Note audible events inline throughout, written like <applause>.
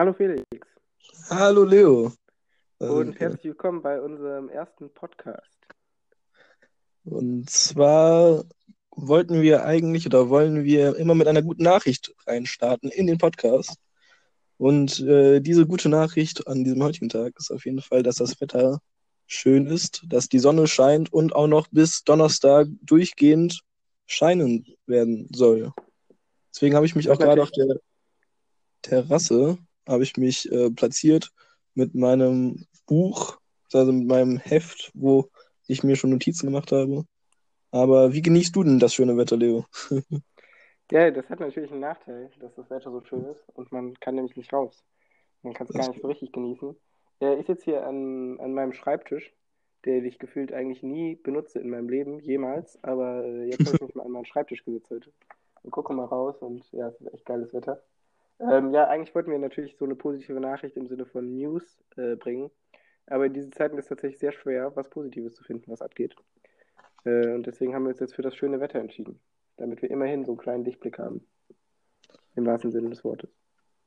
Hallo Felix Hallo Leo. und Äh, herzlich willkommen bei unserem ersten Podcast. Und zwar wollten wir eigentlich oder wollen wir immer mit einer guten Nachricht reinstarten in den Podcast. Und äh, diese gute Nachricht an diesem heutigen Tag ist auf jeden Fall, dass das Wetter schön ist, dass die Sonne scheint und auch noch bis Donnerstag durchgehend scheinen werden soll. Deswegen habe ich mich auch gerade auf der Terrasse habe ich mich äh, platziert mit meinem Buch, also mit meinem Heft, wo ich mir schon Notizen gemacht habe. Aber wie genießt du denn das schöne Wetter, Leo? <laughs> ja, das hat natürlich einen Nachteil, dass das Wetter so schön ist und man kann nämlich nicht raus. Man kann es gar nicht so richtig genießen. Äh, ich sitze hier an, an meinem Schreibtisch, den ich gefühlt eigentlich nie benutze in meinem Leben, jemals. Aber äh, jetzt habe ich <laughs> mich mal an meinen Schreibtisch gesetzt heute und gucke mal raus und ja, es ist echt geiles Wetter. Ähm, ja, eigentlich wollten wir natürlich so eine positive Nachricht im Sinne von News äh, bringen. Aber in diesen Zeiten ist es tatsächlich sehr schwer, was Positives zu finden, was abgeht. Äh, und deswegen haben wir uns jetzt für das schöne Wetter entschieden, damit wir immerhin so einen kleinen Lichtblick haben, im wahrsten Sinne des Wortes.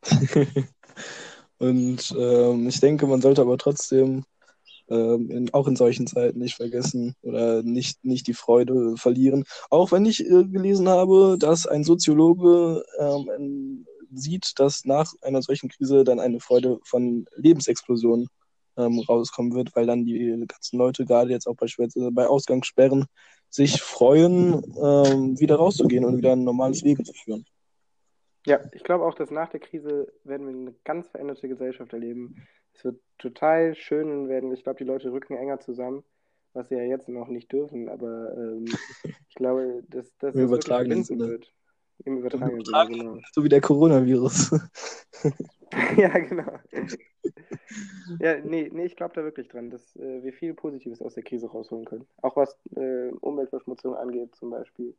<laughs> und ähm, ich denke, man sollte aber trotzdem ähm, in, auch in solchen Zeiten nicht vergessen oder nicht, nicht die Freude verlieren. Auch wenn ich äh, gelesen habe, dass ein Soziologe ähm, ein, sieht, dass nach einer solchen Krise dann eine Freude von Lebensexplosion ähm, rauskommen wird, weil dann die ganzen Leute, gerade jetzt auch beispielsweise bei Ausgangssperren, sich freuen, ähm, wieder rauszugehen und wieder ein normales Leben zu führen. Ja, ich glaube auch, dass nach der Krise werden wir eine ganz veränderte Gesellschaft erleben. Es wird total schön werden. Ich glaube, die Leute rücken enger zusammen, was sie ja jetzt noch nicht dürfen. Aber ähm, ich glaube, dass, das übertragenen verbinden Sinne. wird. Im übertragenen Sinne, genau. So wie der Coronavirus. <laughs> Ja, genau. Ja, nee, nee, ich glaube da wirklich dran, dass äh, wir viel Positives aus der Krise rausholen können. Auch was äh, Umweltverschmutzung angeht, zum Beispiel.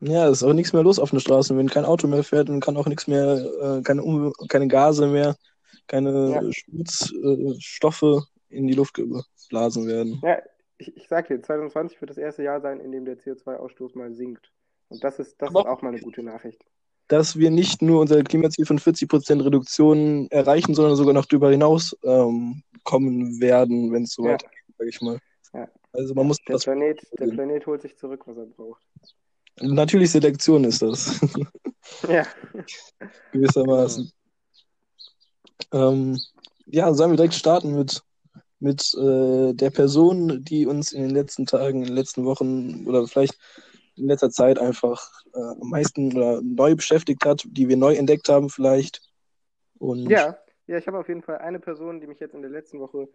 Ja, es ist auch nichts mehr los auf den Straßen. Wenn kein Auto mehr fährt, dann kann auch nichts mehr, äh, keine, um keine Gase mehr, Ja, keine Schmutzstoffe in die Luft geblasen werden. ja, ich, ich sag dir, 2020 wird das erste Jahr sein, in dem der CO2-Ausstoß mal sinkt. Und das ist, das Aber ist auch mal eine gute Nachricht. dass wir nicht nur unser Klimaziel von 40% Reduktion erreichen, sondern sogar noch darüber hinaus ähm, kommen werden, wenn es so Ja, weitergeht, sage ich mal. ja, Also man muss Der das Planet, der. Planet holt sich zurück, was er braucht. Natürlich Selektion ist das, <laughs> Ja, gewissermaßen. Ähm, ja, sollen wir direkt starten mit, mit äh, der Person, die uns in den letzten Tagen, in den letzten Wochen oder vielleicht in letzter Zeit einfach äh, am meisten oder neu beschäftigt hat, die wir neu entdeckt haben vielleicht. Und Ja, ja, ich habe auf jeden Fall eine Person, die mich jetzt in der letzten Woche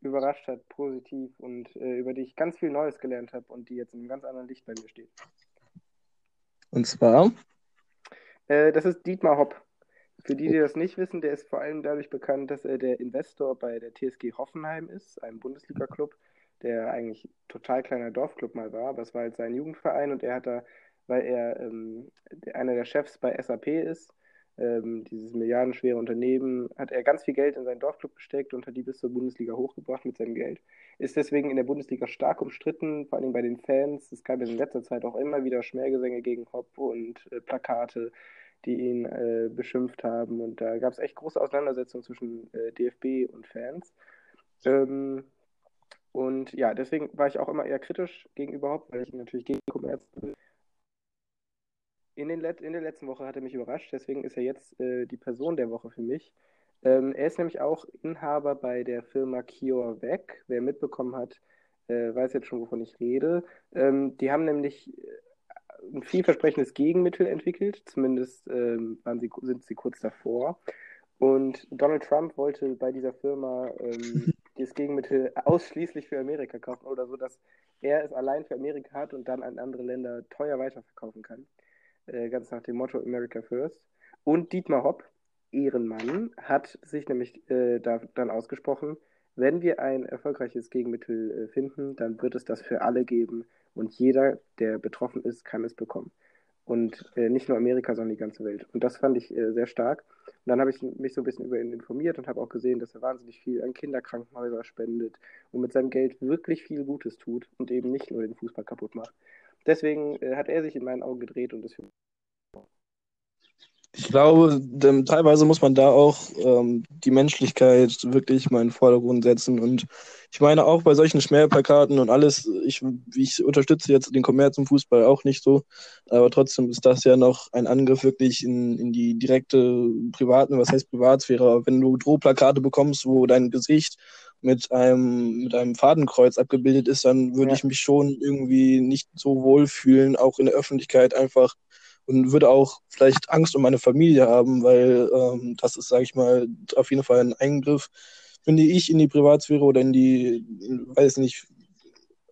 überrascht hat, positiv und äh, über die ich ganz viel Neues gelernt habe und die jetzt in einem ganz anderen Licht bei mir steht. und zwar, Äh, das ist Dietmar Hopp. Für die, die das nicht wissen, der ist vor allem dadurch bekannt, dass er der Investor bei der TSG Hoffenheim ist, einem Bundesliga-Club, der eigentlich total kleiner Dorfclub mal war, aber es war halt sein Jugendverein und er hat da, weil er ähm, einer der Chefs bei SAP ist, ähm, dieses milliardenschwere Unternehmen, hat er ganz viel Geld in seinen Dorfclub gesteckt und hat die bis zur Bundesliga hochgebracht mit seinem Geld. Ist deswegen in der Bundesliga stark umstritten, vor allem bei den Fans. Es gab in letzter Zeit auch immer wieder Schmähgesänge gegen Hopp und äh, Plakate die ihn äh, beschimpft haben. Und da gab es echt große Auseinandersetzungen zwischen äh, DFB und Fans. Ähm, und ja, deswegen war ich auch immer eher kritisch gegenüber Hopp, weil ich natürlich gegen Kommerz bin. In, den Let in der letzten Woche hat er mich überrascht, deswegen ist er jetzt äh, die Person der Woche für mich. Ähm, er ist nämlich auch Inhaber bei der Firma CureVac. Wer mitbekommen hat, äh, weiß jetzt schon, wovon ich rede. Ähm, die haben nämlich äh, ein vielversprechendes Gegenmittel entwickelt, zumindest ähm, sie, sind sie kurz davor. Und Donald Trump wollte bei dieser Firma ähm, <laughs> dieses Gegenmittel ausschließlich für Amerika kaufen oder so, dass er es allein für Amerika hat und dann an andere Länder teuer weiterverkaufen kann. Äh, ganz nach dem Motto America First. Und Dietmar Hopp, Ehrenmann, hat sich nämlich äh, da, dann ausgesprochen, wenn wir ein erfolgreiches Gegenmittel äh, finden, dann wird es das für alle geben und jeder, der betroffen ist, kann es bekommen. Und äh, nicht nur Amerika, sondern die ganze Welt. Und das fand ich äh, sehr stark. Und dann habe ich mich so ein bisschen über ihn informiert und habe auch gesehen, dass er wahnsinnig viel an Kinderkrankenhäuser spendet und mit seinem Geld wirklich viel Gutes tut und eben nicht nur den Fußball kaputt macht. Deswegen äh, hat er sich in meinen Augen gedreht und ist für Ich glaube, denn, teilweise muss man da auch ähm, die Menschlichkeit wirklich mal in den Vordergrund setzen. Und ich meine auch bei solchen Schmähplakaten und alles, ich, ich unterstütze jetzt den Kommerz im Fußball auch nicht so, aber trotzdem ist das ja noch ein Angriff wirklich in, in die direkte privaten, was heißt Privatsphäre. Wenn du Drohplakate bekommst, wo dein Gesicht mit einem, mit einem Fadenkreuz abgebildet ist, dann würde ja. ich mich schon irgendwie nicht so wohl fühlen, auch in der Öffentlichkeit einfach und würde auch vielleicht Angst um meine Familie haben, weil ähm, das ist, sage ich mal, auf jeden Fall ein Eingriff, finde ich, in die Privatsphäre oder in die, weiß nicht,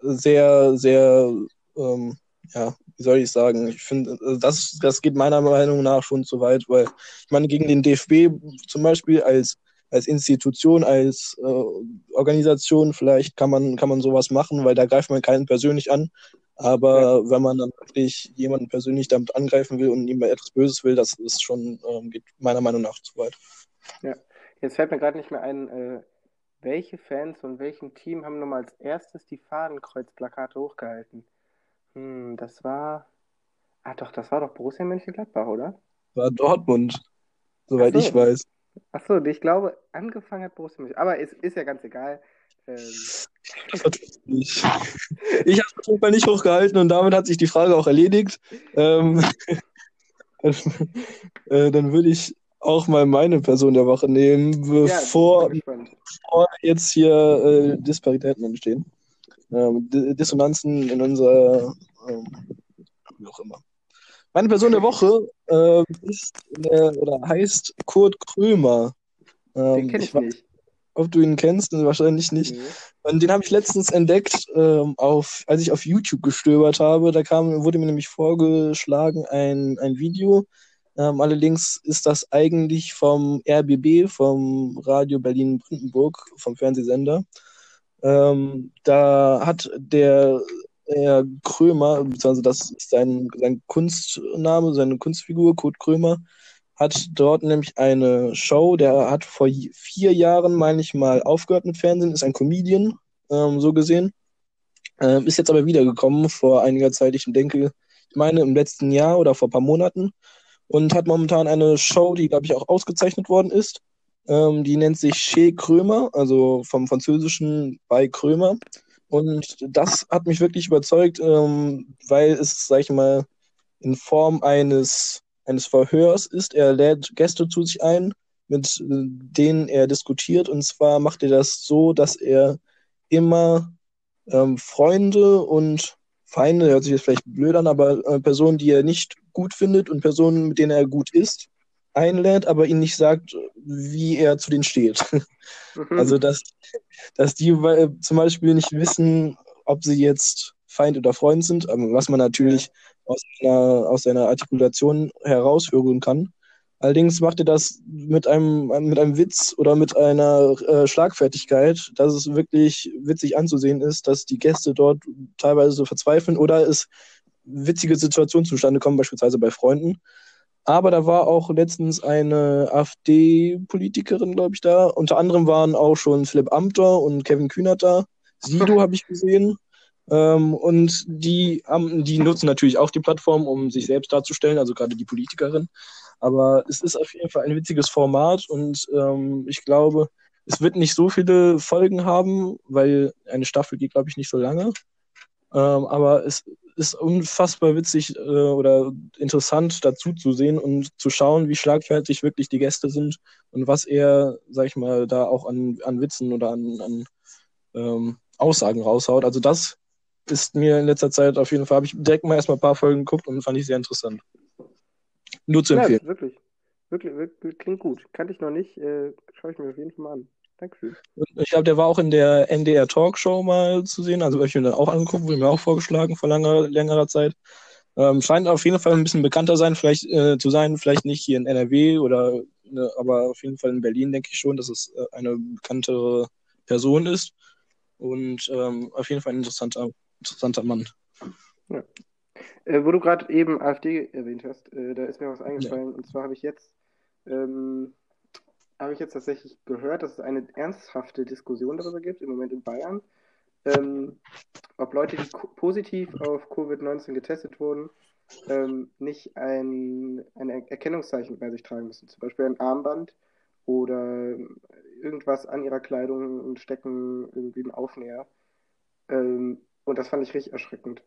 sehr, sehr, ähm, ja, wie soll ich sagen, ich finde, das, das geht meiner Meinung nach schon zu weit, weil ich meine, gegen den DFB zum Beispiel als als Institution, als äh, Organisation, vielleicht kann man, kann man sowas machen, weil da greift man keinen persönlich an. Aber ja. wenn man dann wirklich jemanden persönlich damit angreifen will und ihm etwas Böses will, das ist schon, ähm, geht meiner Meinung nach zu weit. Ja, jetzt fällt mir gerade nicht mehr ein, äh, welche Fans von welchem Team haben nochmal als erstes die Fadenkreuzplakate hochgehalten? Hm, das war. Ah, doch, das war doch Borussia Mönchengladbach, oder? War Dortmund, soweit so. ich weiß. Achso, ich glaube, angefangen hat Borussia Mönchengladbach. Aber es ist ja ganz egal. Ähm, ich habe es auf nicht hochgehalten und damit hat sich die Frage auch erledigt. Ähm, <laughs> äh, dann würde ich auch mal meine Person der Woche nehmen, bevor, ja, bevor jetzt hier äh, Disparitäten entstehen. Ähm, Dissonanzen in unserer, ähm, wie auch immer. Meine Person der Woche äh, ist äh, oder heißt Kurt Krömer. Ähm, Den kenne ich, ich nicht ob du ihn kennst, wahrscheinlich nicht. Mhm. Und den habe ich letztens entdeckt, ähm, auf, als ich auf YouTube gestöbert habe. Da kam, wurde mir nämlich vorgeschlagen ein, ein Video. Ähm, allerdings ist das eigentlich vom RBB, vom Radio Berlin-Brandenburg, vom Fernsehsender. Ähm, da hat der Herr Krömer, beziehungsweise das ist sein, sein Kunstname, seine Kunstfigur, Kurt Krömer, hat dort nämlich eine Show, der hat vor vier Jahren, meine ich mal, aufgehört mit Fernsehen, ist ein Comedian, ähm, so gesehen. Ähm, ist jetzt aber wiedergekommen vor einiger Zeit, ich denke, ich meine im letzten Jahr oder vor ein paar Monaten und hat momentan eine Show, die, glaube ich, auch ausgezeichnet worden ist. Ähm, die nennt sich Chez Krömer, also vom Französischen bei Krömer. Und das hat mich wirklich überzeugt, ähm, weil es, sag ich mal, in Form eines eines Verhörs ist. Er lädt Gäste zu sich ein, mit denen er diskutiert. Und zwar macht er das so, dass er immer ähm, Freunde und Feinde, hört sich jetzt vielleicht blöd an, aber äh, Personen, die er nicht gut findet und Personen, mit denen er gut ist, einlädt, aber ihnen nicht sagt, wie er zu denen steht. Mhm. Also, dass, dass die äh, zum Beispiel nicht wissen, ob sie jetzt Feind oder Freund sind, was man natürlich aus seiner, aus seiner Artikulation heraushören kann. Allerdings macht er das mit einem, mit einem Witz oder mit einer äh, Schlagfertigkeit, dass es wirklich witzig anzusehen ist, dass die Gäste dort teilweise verzweifeln oder es witzige Situationen zustande kommen, beispielsweise bei Freunden. Aber da war auch letztens eine AfD-Politikerin, glaube ich, da. Unter anderem waren auch schon Philipp Amthor und Kevin Kühnert da. Sido <laughs> habe ich gesehen. Ähm, und die, haben, die nutzen natürlich auch die Plattform, um sich selbst darzustellen, also gerade die Politikerin. Aber es ist auf jeden Fall ein witziges Format und ähm, ich glaube, es wird nicht so viele Folgen haben, weil eine Staffel geht, glaube ich, nicht so lange. Ähm, aber es ist unfassbar witzig äh, oder interessant dazu zu sehen und zu schauen, wie schlagfertig wirklich die Gäste sind und was er, sag ich mal, da auch an, an Witzen oder an, an ähm, Aussagen raushaut. Also das ist mir in letzter Zeit auf jeden Fall, habe ich direkt mal erstmal ein paar Folgen geguckt und fand ich sehr interessant. Nur zu empfehlen. Ja, wirklich. Wirklich, wirklich klingt gut. Kannte ich noch nicht. Äh, Schaue ich mir auf jeden Fall mal an. Dankeschön. Ich glaube, der war auch in der NDR Talkshow mal zu sehen. Also habe ich mir dann auch angeguckt, wurde mir auch vorgeschlagen vor langer, längerer Zeit. Ähm, scheint auf jeden Fall ein bisschen bekannter sein, vielleicht äh, zu sein, vielleicht nicht hier in NRW oder ne, aber auf jeden Fall in Berlin denke ich schon, dass es äh, eine bekanntere Person ist. Und ähm, auf jeden Fall ein interessanter interessanter Mann. Ja. Äh, wo du gerade eben AfD erwähnt hast, äh, da ist mir was eingefallen. Ja. Und zwar habe ich jetzt ähm, habe ich jetzt tatsächlich gehört, dass es eine ernsthafte Diskussion darüber gibt, im Moment in Bayern, ähm, ob Leute, die positiv auf Covid-19 getestet wurden, ähm, nicht ein, ein Erkennungszeichen bei sich tragen müssen. Zum Beispiel ein Armband oder irgendwas an ihrer Kleidung und stecken irgendwie einen Aufnäher. Ähm, und das fand ich richtig erschreckend.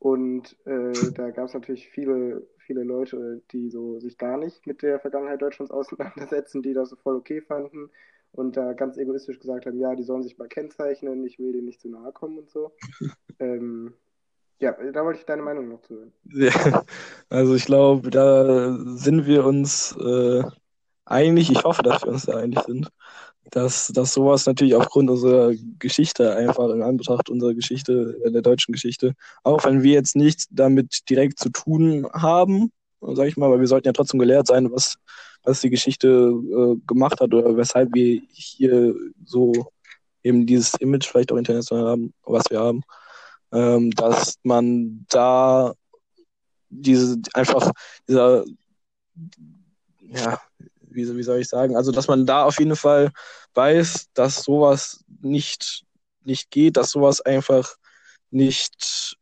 Und äh, da gab es natürlich viele, viele Leute, die so sich gar nicht mit der Vergangenheit Deutschlands auseinandersetzen, die das so voll okay fanden und da ganz egoistisch gesagt haben, ja, die sollen sich mal kennzeichnen, ich will denen nicht zu nahe kommen und so. <laughs> ähm, ja, da wollte ich deine Meinung noch zu hören. Ja, also ich glaube, da sind wir uns äh, einig, ich hoffe, dass wir uns da einig sind, dass, dass sowas natürlich aufgrund unserer Geschichte einfach in Anbetracht unserer Geschichte, äh, der deutschen Geschichte, auch wenn wir jetzt nichts damit direkt zu tun haben, sag ich mal, aber wir sollten ja trotzdem gelehrt sein, was, was die Geschichte äh, gemacht hat oder weshalb wir hier so eben dieses Image vielleicht auch international haben, was wir haben, ähm, dass man da diese einfach dieser ja, wie, wie soll ich sagen, also dass man da auf jeden Fall weiß, dass sowas nicht, nicht geht, dass sowas einfach nicht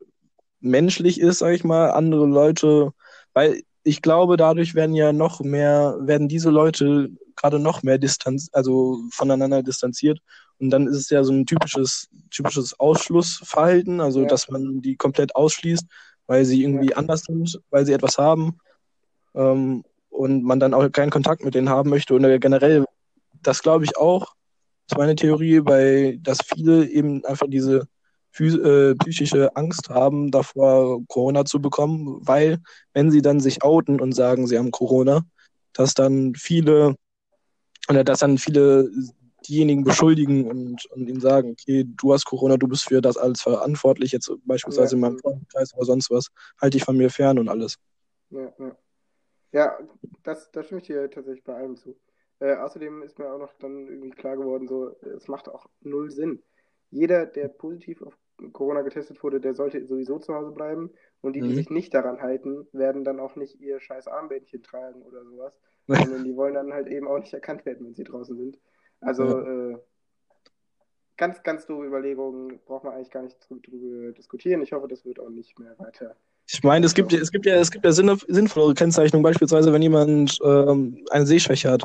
menschlich ist, sag ich mal, andere Leute, weil ich glaube, dadurch werden ja noch mehr, werden diese Leute gerade noch mehr distanz, also voneinander distanziert. Und dann ist es ja so ein typisches, typisches Ausschlussverhalten, also ja. dass man die komplett ausschließt, weil sie irgendwie ja. anders sind, weil sie etwas haben. Ähm, und man dann auch keinen Kontakt mit denen haben möchte. Und generell, das glaube ich auch, ist meine Theorie, bei, dass viele eben einfach diese äh, psychische Angst haben, davor Corona zu bekommen, weil wenn sie dann sich outen und sagen, sie haben Corona, dass dann viele oder dass dann viele diejenigen beschuldigen und, und ihnen sagen, okay, du hast Corona, du bist für das alles verantwortlich, jetzt beispielsweise ja. in meinem Freundeskreis oder sonst was, halte dich von mir fern und alles. Ja, ja. Ja, das, da stimme ich dir tatsächlich bei allem zu. Äh, außerdem ist mir auch noch dann irgendwie klar geworden, so, es macht auch null Sinn. Jeder, der positiv auf Corona getestet wurde, der sollte sowieso zu Hause bleiben. Und die, die mhm. sich nicht daran halten, werden dann auch nicht ihr scheiß Armbändchen tragen oder sowas. <laughs> sondern die wollen dann halt eben auch nicht erkannt werden, wenn sie draußen sind. Also ja. äh, ganz, ganz doofe Überlegungen, braucht man eigentlich gar nicht drüber diskutieren. Ich hoffe, das wird auch nicht mehr weiter ich meine, es gibt, es gibt ja, es gibt ja sinnvollere Kennzeichnungen, beispielsweise, wenn jemand ähm, eine Sehschwäche hat,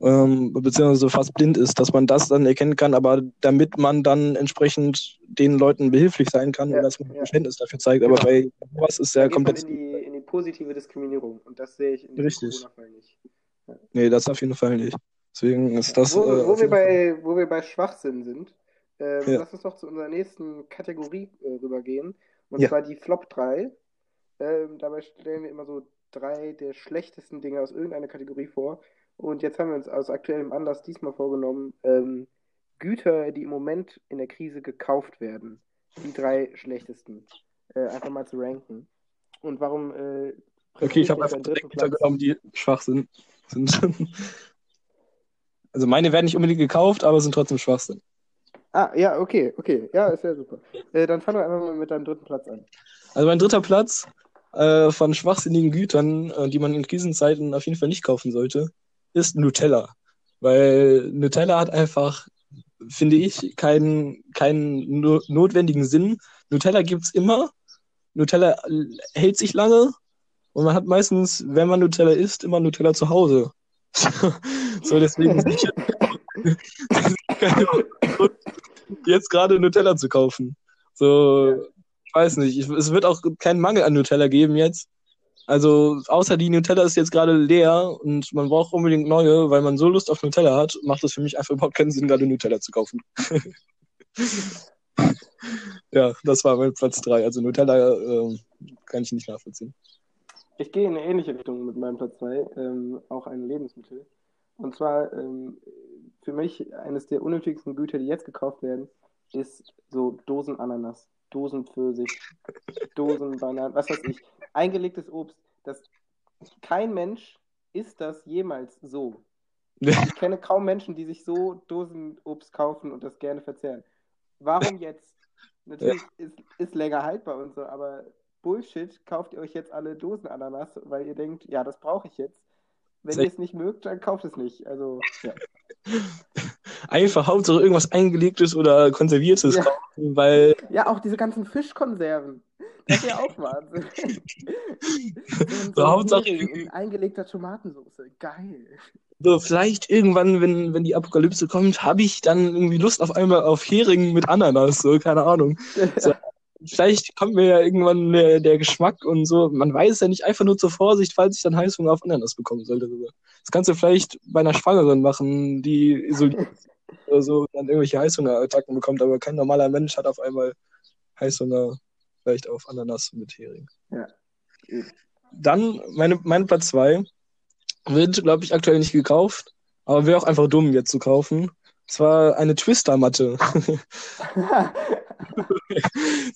ähm, beziehungsweise fast blind ist, dass man das dann erkennen kann, aber damit man dann entsprechend den Leuten behilflich sein kann ja, und dass man ja. Verständnis dafür zeigt. Aber genau. bei sowas ist ja komplett. In die, in die positive Diskriminierung und das sehe ich in Richtig. Corona-Fall nicht. Ja. Nee, das auf jeden Fall nicht. Deswegen ist das. Wo, äh, wo wir, bei, wo wir bei Schwachsinn sind, äh, lass uns doch zu unserer nächsten Kategorie äh, rübergehen. Und zwar die Flop 3. Ähm, dabei stellen wir immer so drei der schlechtesten Dinge aus irgendeiner Kategorie vor. Und jetzt haben wir uns aus aktuellem Anlass diesmal vorgenommen, ähm, Güter, die im Moment in der Krise gekauft werden. Die drei schlechtesten. Äh, einfach mal zu ranken. Und warum. Äh, okay, ich habe einfach drei Güter genommen, die schwach sind. sind. also meine werden nicht unbedingt gekauft, aber sind trotzdem schwach sind. Ah, ja, okay, okay. Ja, ist ja super. Äh, dann fangen wir einfach mal mit deinem dritten Platz an. Also mein dritter Platz äh, von schwachsinnigen Gütern, äh, die man in Krisenzeiten auf jeden Fall nicht kaufen sollte, ist Nutella. Weil Nutella hat einfach, finde ich, keinen, keinen no notwendigen Sinn. Nutella gibt es immer. Nutella hält sich lange. Und man hat meistens, wenn man Nutella isst, immer Nutella zu Hause. <laughs> so, deswegen nicht <laughs> jetzt gerade Nutella zu kaufen. So, weiß nicht. Ich, es wird auch keinen Mangel an Nutella geben jetzt. Also, außer die Nutella ist jetzt gerade leer und man braucht unbedingt neue, weil man so Lust auf Nutella hat, macht es für mich einfach überhaupt keinen Sinn, gerade Nutella zu kaufen. <laughs> ja, das war mein Platz 3. Also Nutella äh, kann ich nicht nachvollziehen. Ich gehe in eine ähnliche Richtung mit meinem Platz 2, ähm, auch ein Lebensmittel. Und zwar ähm, für mich eines der unnötigsten Güter, die jetzt gekauft werden, ist so Dosen Ananas. Dosen Pfirsich, Dosen Bananen, was weiß ich. Eingelegtes Obst. Das, kein Mensch isst das jemals so. Ich <laughs> kenne kaum Menschen, die sich so Dosenobst kaufen und das gerne verzehren. Warum jetzt? Natürlich ist, ist länger haltbar und so, aber Bullshit, kauft ihr euch jetzt alle Dosenananas, weil ihr denkt, ja, das brauche ich jetzt. Wenn ihr es nicht mögt, dann kauft es nicht. Also, ja. <laughs> Einfach Hauptsache irgendwas eingelegtes oder konserviertes ja. kaufen, weil. Ja, auch diese ganzen Fischkonserven. Das ist ja auch Wahnsinn. so, So, Hauptsache in eingelegter Tomatensauce. Geil. So, vielleicht irgendwann, wenn, wenn die Apokalypse kommt, habe ich dann irgendwie Lust auf einmal auf Hering mit Ananas, so, keine Ahnung. So. Vielleicht kommt mir ja irgendwann der, der Geschmack und so. Man weiß ja nicht, einfach nur zur Vorsicht, falls ich dann Heißhunger auf Ananas bekommen sollte. Das kannst du vielleicht bei einer Schwangeren machen, die isoliert ist oder so, dann irgendwelche Heißhungerattacken bekommt, aber kein normaler Mensch hat auf einmal Heißhunger vielleicht auf Ananas mit Hering. Ja. Dann meine, mein Platz zwei wird, glaube ich, aktuell nicht gekauft, aber wäre auch einfach dumm, jetzt zu kaufen. Es war eine Twister-Matte. <laughs>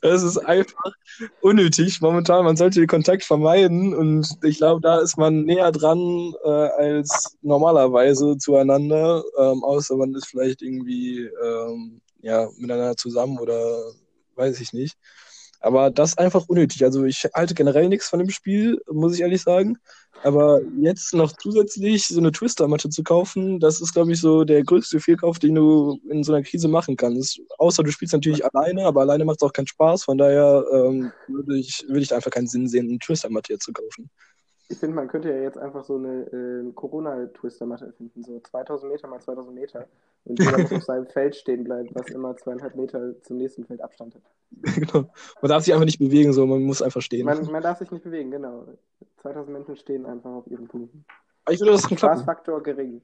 Das ist einfach unnötig momentan. Man sollte den Kontakt vermeiden und ich glaube, da ist man näher dran äh, als normalerweise zueinander, ähm, außer man ist vielleicht irgendwie ähm, ja, miteinander zusammen oder weiß ich nicht. Aber das ist einfach unnötig. Also ich halte generell nichts von dem Spiel, muss ich ehrlich sagen. Aber jetzt noch zusätzlich so eine Twister-Matte zu kaufen, das ist, glaube ich, so der größte Fehlkauf, den du in so einer Krise machen kannst. Außer du spielst natürlich alleine, aber alleine macht es auch keinen Spaß. Von daher ähm, würde ich, würde ich einfach keinen Sinn sehen, eine Twister-Matte jetzt zu kaufen. Ich finde, man könnte ja jetzt einfach so eine äh, Corona-Twister-Matte erfinden, so 2000 Meter mal 2000 Meter. Und jeder muss auf seinem Feld stehen bleiben, was immer zweieinhalb Meter zum nächsten Feld Abstand hat. <laughs> genau. Man darf sich einfach nicht bewegen, so man muss einfach stehen. Man, man darf sich nicht bewegen, genau. 2000 Menschen stehen einfach auf ihren Punkten. Aber ich würde das klappen. Spaßfaktor gering.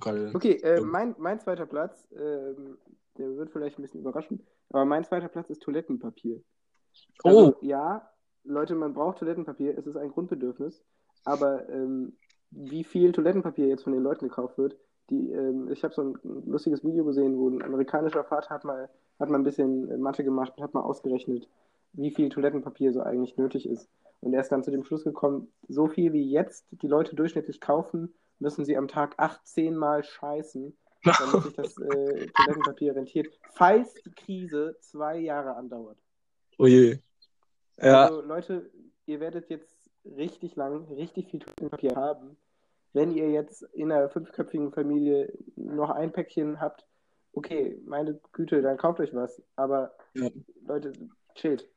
Gerade. Okay, äh, mein, mein zweiter Platz, ähm, der wird vielleicht ein bisschen überraschen, aber mein zweiter Platz ist Toilettenpapier. Oh, Also, ja, Leute, man braucht Toilettenpapier, es ist ein Grundbedürfnis, aber ähm, wie viel Toilettenpapier jetzt von den Leuten gekauft wird, die, ähm, ich habe so ein lustiges Video gesehen, wo ein amerikanischer Vater hat mal, hat mal ein bisschen Mathe gemacht und hat mal ausgerechnet, wie viel Toilettenpapier so eigentlich nötig ist. Und er ist dann zu dem Schluss gekommen, so viel wie jetzt die Leute durchschnittlich kaufen, müssen sie am Tag 18 Mal scheißen, damit sich das äh, <laughs> Toilettenpapier rentiert, falls die Krise zwei Jahre andauert. oh je. Ja, Also Leute, ihr werdet jetzt richtig lang, richtig viel Toilettenpapier haben. Wenn ihr jetzt in einer fünfköpfigen Familie noch ein Päckchen habt, okay, meine Güte, dann kauft euch was. Aber Ja. Leute, chillt.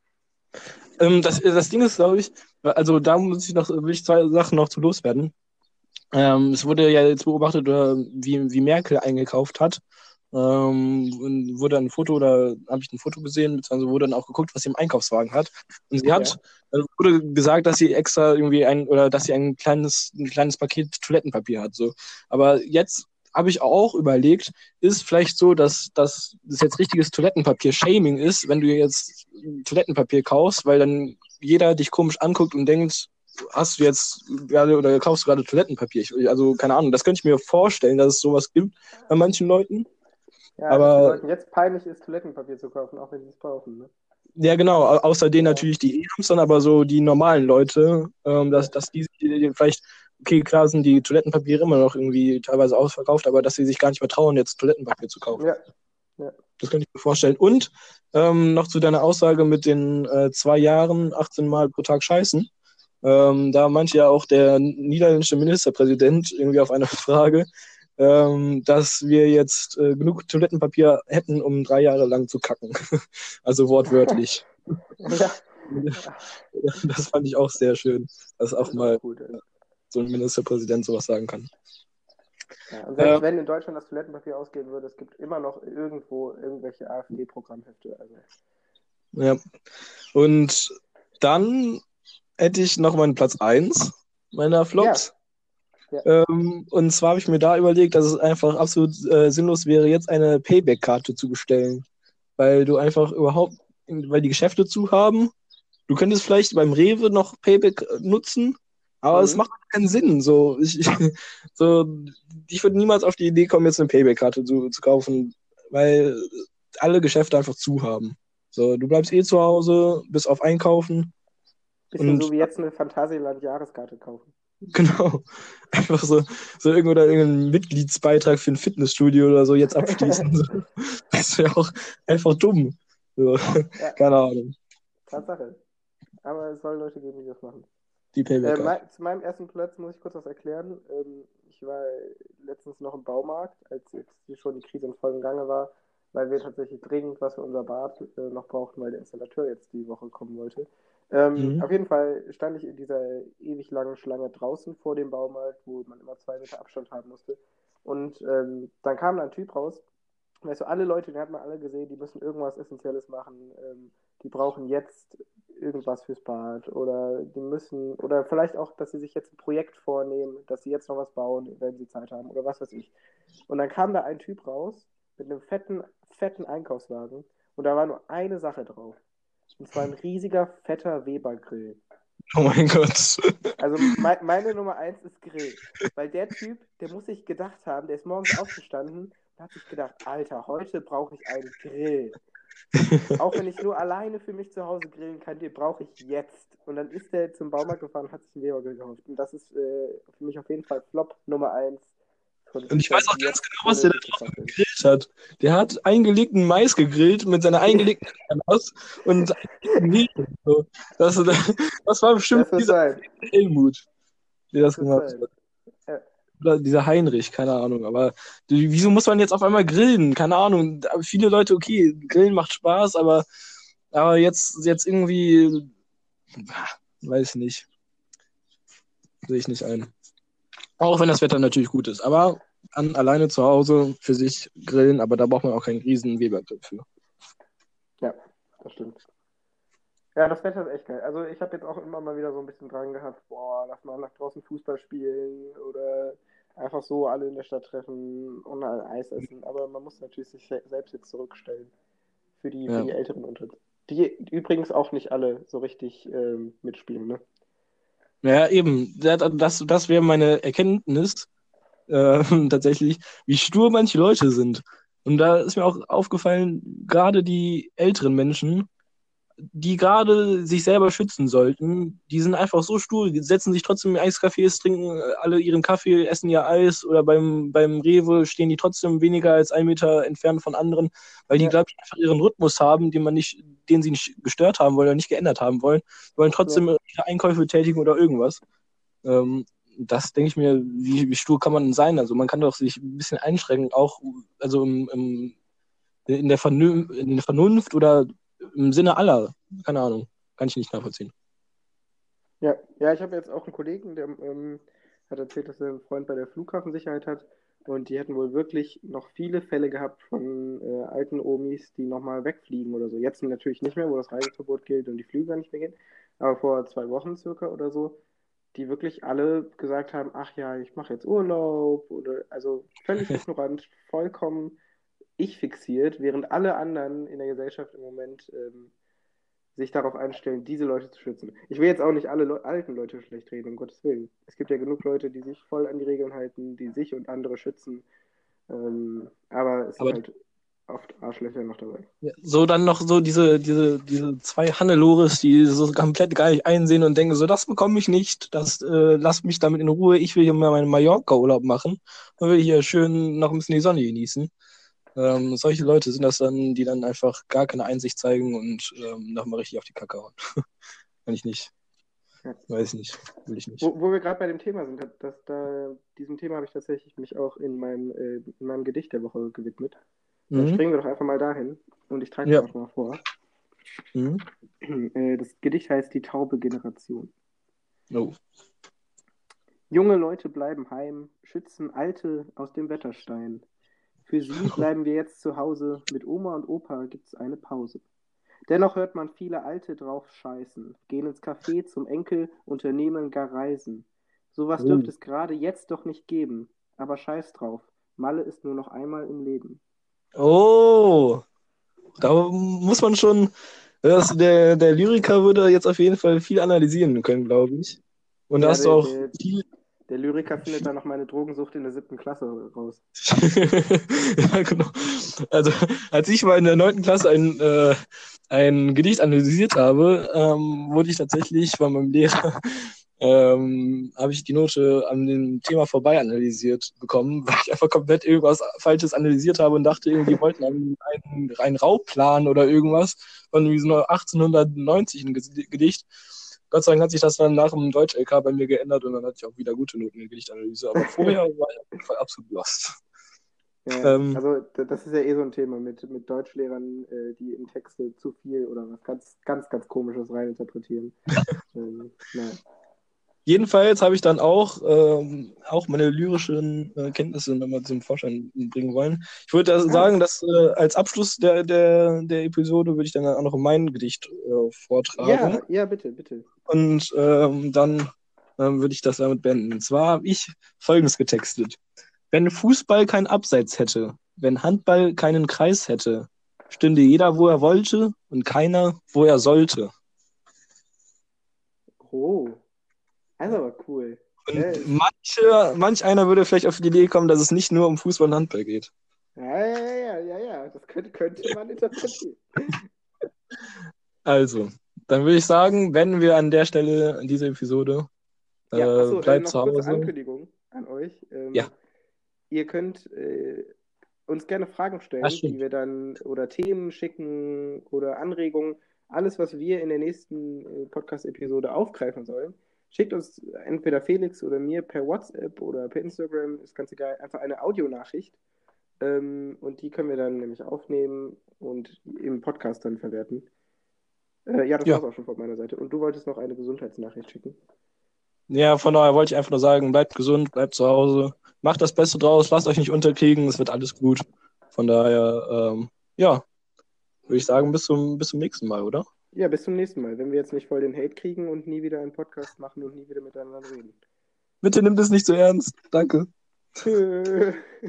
Ähm, das, das Ding ist, glaube ich, also da muss ich noch, will ich zwei Sachen noch zu loswerden. Ähm, es wurde ja jetzt beobachtet, äh, wie, wie Merkel eingekauft hat. Ähm, wurde ein Foto oder habe ich ein Foto gesehen, beziehungsweise wurde dann auch geguckt, was sie im Einkaufswagen hat. Und sie hat, äh, wurde gesagt, dass sie extra irgendwie ein, oder dass sie ein kleines, ein kleines Paket Toilettenpapier hat. So. Aber jetzt habe ich auch überlegt, ist vielleicht so, dass, dass das jetzt richtiges Toilettenpapier-Shaming ist, wenn du jetzt Toilettenpapier kaufst, weil dann jeder dich komisch anguckt und denkt, hast du jetzt gerade oder kaufst du gerade Toilettenpapier? Ich, also keine Ahnung, das könnte ich mir vorstellen, dass es sowas gibt bei manchen Leuten. Ja, Aber- jetzt peinlich ist, Toilettenpapier zu kaufen, auch wenn sie es brauchen. Ne? Ja, genau, au- außer denen natürlich die E-Hamstern, aber so die normalen Leute, ähm, dass, dass die, die, vielleicht, okay, klar sind die Toilettenpapiere immer noch irgendwie teilweise ausverkauft, aber dass sie sich gar nicht mehr trauen, jetzt Toilettenpapier zu kaufen. Ja. Das könnte ich mir vorstellen. Und ähm, noch zu deiner Aussage mit den äh, zwei Jahren, 18 Mal pro Tag scheißen. Ähm, da meinte ja auch der niederländische Ministerpräsident irgendwie auf eine <laughs> Frage, ähm, dass wir jetzt äh, genug Toilettenpapier hätten, um drei Jahre lang zu kacken. <laughs> also wortwörtlich. <laughs> Ja, <laughs> das fand ich auch sehr schön, dass auch mal gut. so ein Ministerpräsident sowas sagen kann. Ja, und selbst Äh, wenn in Deutschland das Toilettenpapier ausgehen würde, es gibt immer noch irgendwo irgendwelche AfD-Programmhefte. Also, Ja. Und dann hätte ich noch meinen Platz 1 meiner Flops. Ja. Ähm, und zwar habe ich mir da überlegt, dass es einfach absolut äh, sinnlos wäre, jetzt eine Payback-Karte zu bestellen. Weil du einfach überhaupt, weil die Geschäfte zu haben. Du könntest vielleicht beim Rewe noch Payback äh, nutzen, aber es Mhm. macht keinen Sinn. So, ich, <laughs> so, ich würde niemals auf die Idee kommen, jetzt eine Payback-Karte zu, zu kaufen, weil alle Geschäfte einfach zu haben. So, du bleibst eh zu Hause, bis auf Einkaufen. bisschen Und- so wie jetzt eine Phantasialand-Jahreskarte kaufen. <laughs> Genau. Einfach so, so irgendwo da irgendeinen Mitgliedsbeitrag für ein Fitnessstudio oder so jetzt abschließen. <laughs> <laughs> Das wäre auch einfach dumm. So. Ja. Keine Ahnung. Tatsache. Aber es soll Leute geben, die das machen. Die Äh, mein, zu meinem ersten Platz muss ich kurz was erklären. Ähm, ich war letztens noch im Baumarkt, als jetzt hier schon die Krise in vollem Gange war. Weil wir tatsächlich dringend was für unser Bad äh, noch brauchten, weil der Installateur jetzt die Woche kommen wollte. Ähm, mhm. Auf jeden Fall stand ich in dieser ewig langen Schlange draußen vor dem Baumarkt, wo man immer zwei Meter Abstand haben musste. Und ähm, dann kam ein Typ raus. Weißt du, alle Leute, die hat man alle gesehen, die müssen irgendwas Essentielles machen. Ähm, die brauchen jetzt irgendwas fürs Bad oder die müssen, oder vielleicht auch, dass sie sich jetzt ein Projekt vornehmen, dass sie jetzt noch was bauen, wenn sie Zeit haben oder was weiß ich. Und dann kam da ein Typ raus mit einem fetten, fetten Einkaufswagen und da war nur eine Sache drauf. Und zwar ein riesiger, fetter Weber-Grill. Oh mein Gott. Also me meine Nummer eins ist Grill. Weil der Typ, der muss sich gedacht haben, der ist morgens aufgestanden und hat sich gedacht, Alter, heute brauche ich einen Grill. Auch wenn ich nur alleine für mich zu Hause grillen kann, den brauche ich jetzt. Und dann ist der zum Baumarkt gefahren und hat sich einen Weber-Grill gekauft. Und das ist äh, für mich auf jeden Fall Flop Nummer eins und ich weiß auch ganz genau, was der da drauf gegrillt hat. Der hat eingelegten Mais gegrillt mit seiner eingelegten <laughs> Ananas und so. das, das war bestimmt das dieser Helmut, der das, das gemacht hat. Ja. Oder dieser Heinrich, keine Ahnung. Aber wieso muss man jetzt auf einmal grillen? Keine Ahnung. Viele Leute, okay, grillen macht Spaß, aber, aber jetzt, jetzt irgendwie, weiß nicht. Sehe ich nicht ein. Auch wenn das Wetter natürlich gut ist. Aber an, alleine zu Hause für sich grillen, aber da braucht man auch keinen riesen Webergrill für. Ja, das stimmt. Ja, das Wetter ist echt geil. Also ich habe jetzt auch immer mal wieder so ein bisschen dran gehabt, boah, lass mal nach draußen Fußball spielen oder einfach so alle in der Stadt treffen und ein Eis essen. Aber man muss natürlich sich selbst jetzt zurückstellen für die, ja. für die Älteren unter die übrigens auch nicht alle so richtig ähm, mitspielen, ne? Ja, eben. Das, das wäre meine Erkenntnis äh, <laughs> tatsächlich, wie stur manche Leute sind. Und da ist mir auch aufgefallen, gerade die älteren Menschen, die gerade sich selber schützen sollten, die sind einfach so stur, die setzen sich trotzdem in Eiscafés, trinken alle ihren Kaffee, essen ihr Eis oder beim, beim Rewe stehen die trotzdem weniger als ein Meter entfernt von anderen, weil die, ja. glaube ich, einfach ihren Rhythmus haben, den man nicht, den sie nicht gestört haben wollen oder nicht geändert haben wollen, wollen trotzdem ja. Einkäufe tätigen oder irgendwas. Ähm, das denke ich mir, wie, wie stur kann man denn sein? Also man kann doch sich ein bisschen einschränken, auch also im, im, in der Vernunft oder im Sinne aller. Keine Ahnung, kann ich nicht nachvollziehen. Ja, ja ich habe jetzt auch einen Kollegen, der ähm, hat erzählt, dass er einen Freund bei der Flughafensicherheit hat und die hätten wohl wirklich noch viele Fälle gehabt von äh, alten Omis, die nochmal wegfliegen oder so. Jetzt natürlich nicht mehr, wo das Reiseverbot gilt und die Flüge gar nicht mehr gehen, aber vor zwei Wochen circa oder so die wirklich alle gesagt haben, ach ja, ich mache jetzt Urlaub oder also völlig <laughs> ignorant, vollkommen ich fixiert, während alle anderen in der Gesellschaft im Moment ähm, sich darauf einstellen, diese Leute zu schützen. Ich will jetzt auch nicht alle Le alten Leute schlecht reden, um Gottes Willen. Es gibt ja genug Leute, die sich voll an die Regeln halten, die sich und andere schützen. Ähm, aber es aber ist halt oft Arschlöcher noch dabei. Ja, so dann noch so diese, diese, diese zwei Hannelores, die so komplett gar nicht einsehen und denken, so das bekomme ich nicht, das äh, lasst mich damit in Ruhe, ich will hier mal meinen Mallorca-Urlaub machen und will hier schön noch ein bisschen die Sonne genießen. Ähm, solche Leute sind das dann, die dann einfach gar keine Einsicht zeigen und ähm, nochmal richtig auf die Kacke hauen. <laughs> Kann ich nicht. Ja. Weiß nicht, will ich nicht. Wo, wo wir gerade bei dem Thema sind, das, da, diesem Thema habe ich tatsächlich mich auch in meinem, äh, in meinem Gedicht der Woche gewidmet. Dann mhm. springen wir doch einfach mal dahin und ich trage es ja. auch mal vor. Mhm. <clears throat> Äh, das Gedicht heißt Die taube Generation. Oh. Junge Leute bleiben heim, schützen Alte aus dem Wetterstein. Für sie <laughs> bleiben wir jetzt zu Hause, mit Oma und Opa gibt's eine Pause. Dennoch hört man viele Alte drauf scheißen, gehen ins Café zum Enkel, unternehmen gar Reisen. Sowas oh. dürfte es gerade jetzt doch nicht geben, aber scheiß drauf, Malle ist nur noch einmal im Leben. Oh, da muss man schon, das, der, der Lyriker würde jetzt auf jeden Fall viel analysieren können, glaube ich. Und da ja, hast du auch der, viel. Der Lyriker findet dann noch meine Drogensucht in der siebten Klasse raus. <laughs> ja, genau. Also, als ich mal in der neunten Klasse ein, äh, ein Gedicht analysiert habe, ähm, wurde ich tatsächlich von meinem Lehrer <laughs> ähm, habe ich die Note an dem Thema vorbei analysiert bekommen, <laughs> weil ich einfach komplett irgendwas Falsches analysiert habe und dachte, irgendwie wollten einen, einen, einen Raubplan oder irgendwas von so 1890 ein Gedicht. Gott sei Dank hat sich das dann nach dem Deutsch-LK bei mir geändert und dann hatte ich auch wieder gute Noten in der Gedichtanalyse. Aber vorher <laughs> war ich auf jeden Fall absolut lost. Ja, Ähm, also das ist ja eh so ein Thema mit, mit Deutschlehrern, äh, die in Texte zu viel oder was ganz, ganz, ganz Komisches reininterpretieren. <laughs> ähm. Jedenfalls habe ich dann auch, ähm, auch meine lyrischen äh, Kenntnisse nochmal zum Vorschein bringen wollen. Ich würde da sagen, dass äh, als Abschluss der, der, der Episode würde ich dann auch noch mein Gedicht äh, vortragen. Ja, ja, bitte, bitte. Und ähm, dann ähm, würde ich das damit beenden. Und zwar habe ich Folgendes getextet. Wenn Fußball kein Abseits hätte, wenn Handball keinen Kreis hätte, stünde jeder, wo er wollte und keiner, wo er sollte. Oh, das ist aber cool. Und Ja, manche, manch einer würde vielleicht auf die Idee kommen, dass es nicht nur um Fußball und Handball geht. Ja, ja, ja, ja, ja. Das könnte, könnte man interpretieren. <laughs> Also, dann würde ich sagen, beenden wir an der Stelle diese Episode. Äh, Ja, achso, äh, bleibt noch zu kurze Hause. Ankündigung an euch. Ähm, Ja. Ihr könnt äh, uns gerne Fragen stellen, die wir dann oder Themen schicken oder Anregungen. Alles, was wir in der nächsten äh, Podcast-Episode aufgreifen sollen, schickt uns entweder Felix oder mir per WhatsApp oder per Instagram, ist ganz egal, einfach eine Audionachricht. Ähm, und die können wir dann nämlich aufnehmen und im Podcast dann verwerten. Äh, ja, das Ja. war's auch schon von meiner Seite. Und du wolltest noch eine Gesundheitsnachricht schicken. Ja, von daher wollte ich einfach nur sagen, bleibt gesund, bleibt zu Hause, macht das Beste draus, lasst euch nicht unterkriegen, es wird alles gut. Von daher, ähm, ja, würde ich sagen, bis zum, bis zum nächsten Mal, oder? Ja, bis zum nächsten Mal, wenn wir jetzt nicht voll den Hate kriegen und nie wieder einen Podcast machen und nie wieder miteinander reden. Bitte nimmt es nicht so ernst. Danke. Tschö. <laughs>